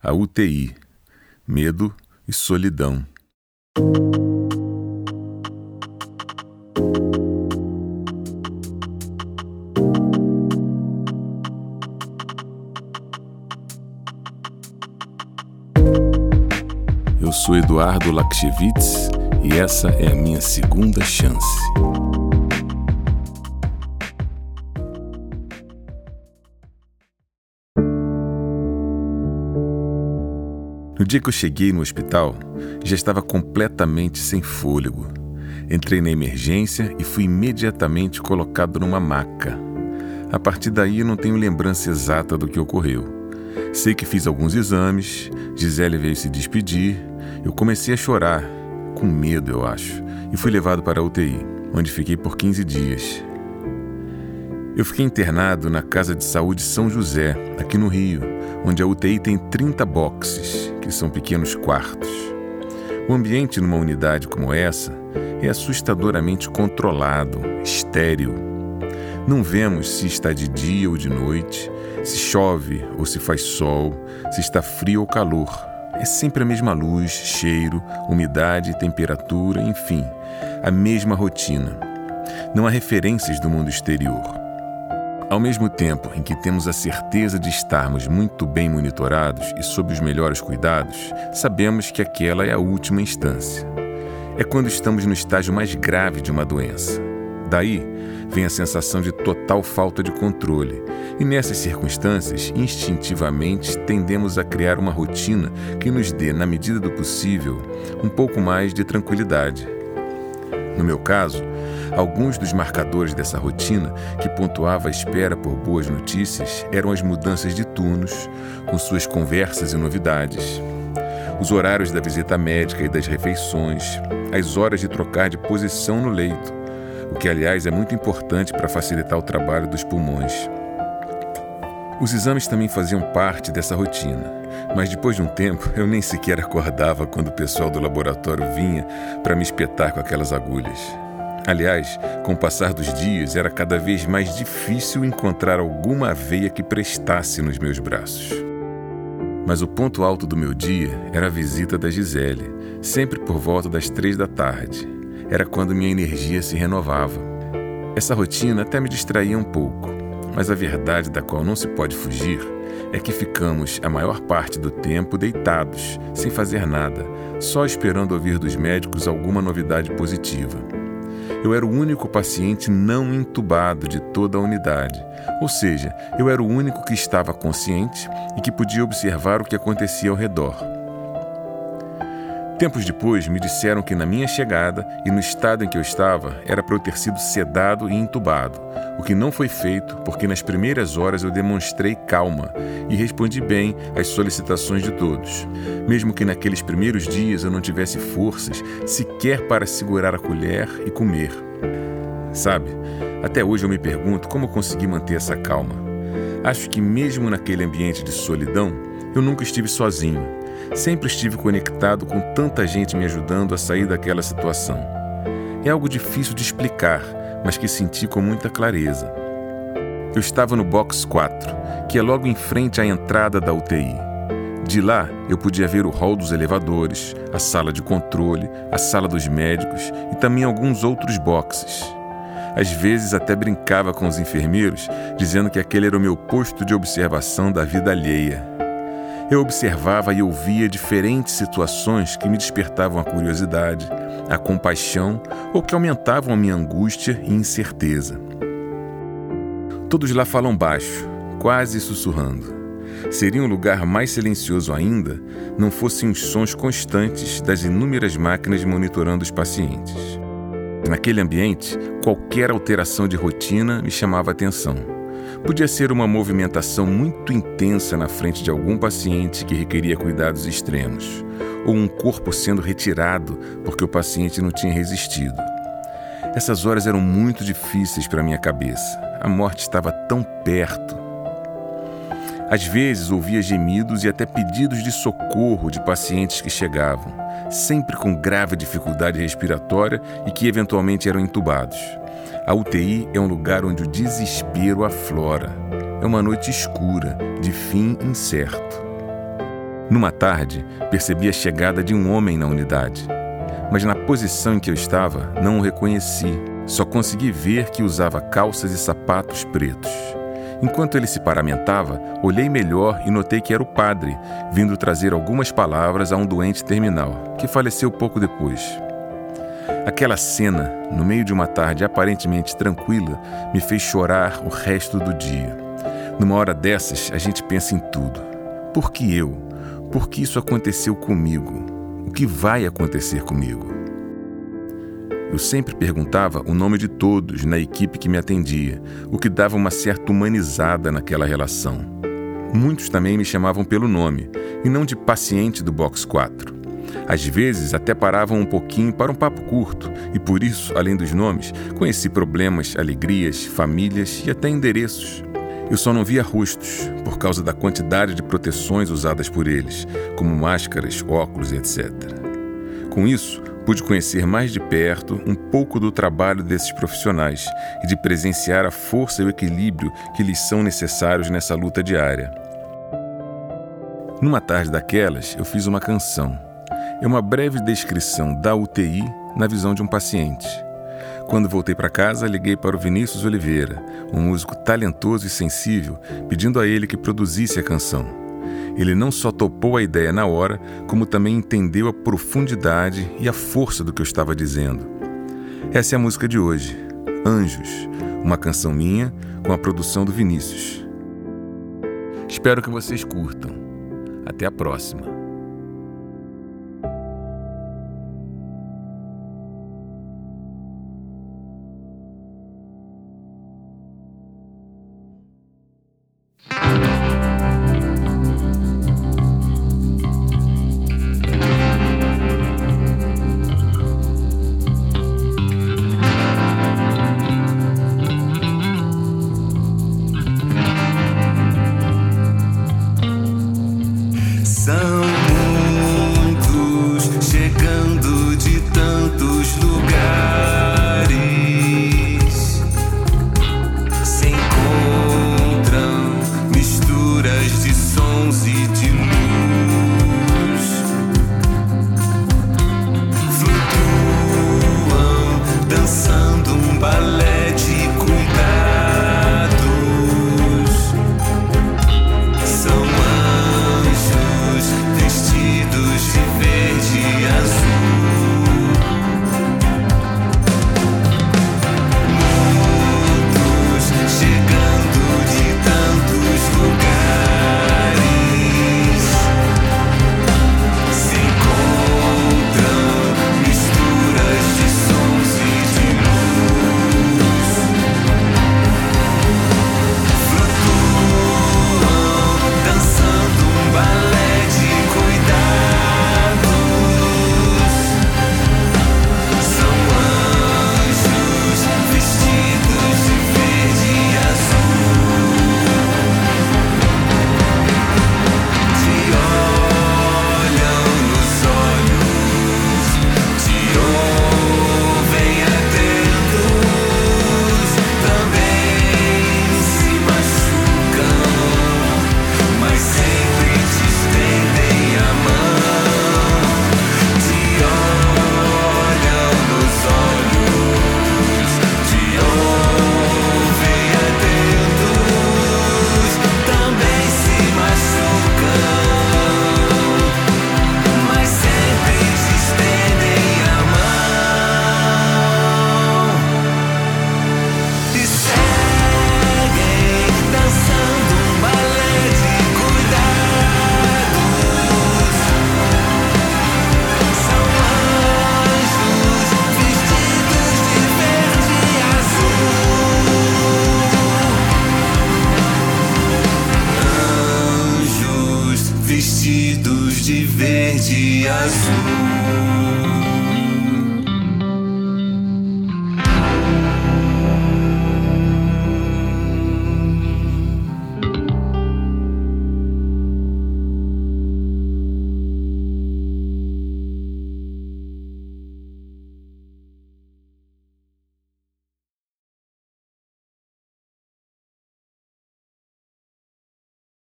A UTI, medo e solidão. Eu sou Eduardo Lakshevitz e essa é a minha segunda chance. Dia que eu cheguei no hospital, já estava completamente sem fôlego. Entrei na emergência e fui imediatamente colocado numa maca. A partir daí, não tenho lembrança exata do que ocorreu. Sei que fiz alguns exames, Gisele veio se despedir, eu comecei a chorar, com medo, eu acho, e fui levado para a UTI, onde fiquei por 15 dias. Eu fiquei internado na Casa de Saúde São José, aqui no Rio, onde a UTI tem 30 boxes, que são pequenos quartos. O ambiente numa unidade como essa é assustadoramente controlado, estéril. Não vemos se está de dia ou de noite, se chove ou se faz sol, se está frio ou calor. É sempre a mesma luz, cheiro, umidade, temperatura, enfim, a mesma rotina. Não há referências do mundo exterior. Ao mesmo tempo em que temos a certeza de estarmos muito bem monitorados e sob os melhores cuidados, sabemos que aquela é a última instância. É quando estamos no estágio mais grave de uma doença. Daí vem a sensação de total falta de controle, e nessas circunstâncias, instintivamente tendemos a criar uma rotina que nos dê, na medida do possível, um pouco mais de tranquilidade. No meu caso, alguns dos marcadores dessa rotina que pontuava a espera por boas notícias eram as mudanças de turnos, com suas conversas e novidades, os horários da visita médica e das refeições, as horas de trocar de posição no leito, o que, aliás, é muito importante para facilitar o trabalho dos pulmões. Os exames também faziam parte dessa rotina, mas depois de um tempo eu nem sequer acordava quando o pessoal do laboratório vinha para me espetar com aquelas agulhas. Aliás, com o passar dos dias, era cada vez mais difícil encontrar alguma veia que prestasse nos meus braços. Mas o ponto alto do meu dia era a visita da Gisele, sempre por volta das três da tarde. Era quando minha energia se renovava. Essa rotina até me distraía um pouco, mas a verdade da qual não se pode fugir é que ficamos a maior parte do tempo deitados, sem fazer nada, só esperando ouvir dos médicos alguma novidade positiva. Eu era o único paciente não entubado de toda a unidade, ou seja, eu era o único que estava consciente e que podia observar o que acontecia ao redor. Tempos depois, me disseram que na minha chegada e no estado em que eu estava, era para eu ter sido sedado e entubado, o que não foi feito porque nas primeiras horas eu demonstrei calma e respondi bem às solicitações de todos, mesmo que naqueles primeiros dias eu não tivesse forças sequer para segurar a colher e comer. Sabe, até hoje eu me pergunto como consegui manter essa calma. Acho que, mesmo naquele ambiente de solidão, eu nunca estive sozinho Sempre estive conectado com tanta gente me ajudando a sair daquela situação. É algo difícil de explicar, mas que senti com muita clareza. Eu estava no box 4, que é logo em frente à entrada da UTI. De lá, eu podia ver o hall dos elevadores, a sala de controle, a sala dos médicos e também alguns outros boxes. Às vezes até brincava com os enfermeiros, dizendo que aquele era o meu posto de observação da vida alheia. Eu observava e ouvia diferentes situações que me despertavam a curiosidade, a compaixão ou que aumentavam a minha angústia e incerteza. Todos lá falam baixo, quase sussurrando. Seria um lugar mais silencioso ainda não fossem os sons constantes das inúmeras máquinas monitorando os pacientes. Naquele ambiente, qualquer alteração de rotina me chamava atenção. Podia ser uma movimentação muito intensa na frente de algum paciente que requeria cuidados extremos, ou um corpo sendo retirado porque o paciente não tinha resistido. Essas horas eram muito difíceis para minha cabeça. A morte estava tão perto. Às vezes ouvia gemidos e até pedidos de socorro de pacientes que chegavam, sempre com grave dificuldade respiratória e que eventualmente eram entubados. A UTI é um lugar onde o desespero aflora. É uma noite escura, de fim incerto. Numa tarde, percebi a chegada de um homem na unidade. Mas na posição em que eu estava, não o reconheci. Só consegui ver que usava calças e sapatos pretos. Enquanto ele se paramentava, olhei melhor e notei que era o padre, vindo trazer algumas palavras a um doente terminal, que faleceu pouco depois. Aquela cena, no meio de uma tarde aparentemente tranquila, me fez chorar o resto do dia. Numa hora dessas, a gente pensa em tudo. Por que eu? Por que isso aconteceu comigo? O que vai acontecer comigo? Eu sempre perguntava o nome de todos na equipe que me atendia, o que dava uma certa humanizada naquela relação. Muitos também me chamavam pelo nome, e não de paciente do Box 4. Às vezes até paravam um pouquinho para um papo curto, e por isso, além dos nomes, conheci problemas, alegrias, famílias e até endereços. Eu só não via rostos, por causa da quantidade de proteções usadas por eles, como máscaras, óculos, etc. Com isso, pude conhecer mais de perto um pouco do trabalho desses profissionais e de presenciar a força e o equilíbrio que lhes são necessários nessa luta diária. Numa tarde daquelas, eu fiz uma canção. É uma breve descrição da UTI na visão de um paciente. Quando voltei para casa, liguei para o Vinícius Oliveira, um músico talentoso e sensível, pedindo a ele que produzisse a canção. Ele não só topou a ideia na hora, como também entendeu a profundidade e a força do que eu estava dizendo. Essa é a música de hoje, Anjos, uma canção minha com a produção do Vinícius. Espero que vocês curtam. Até a próxima.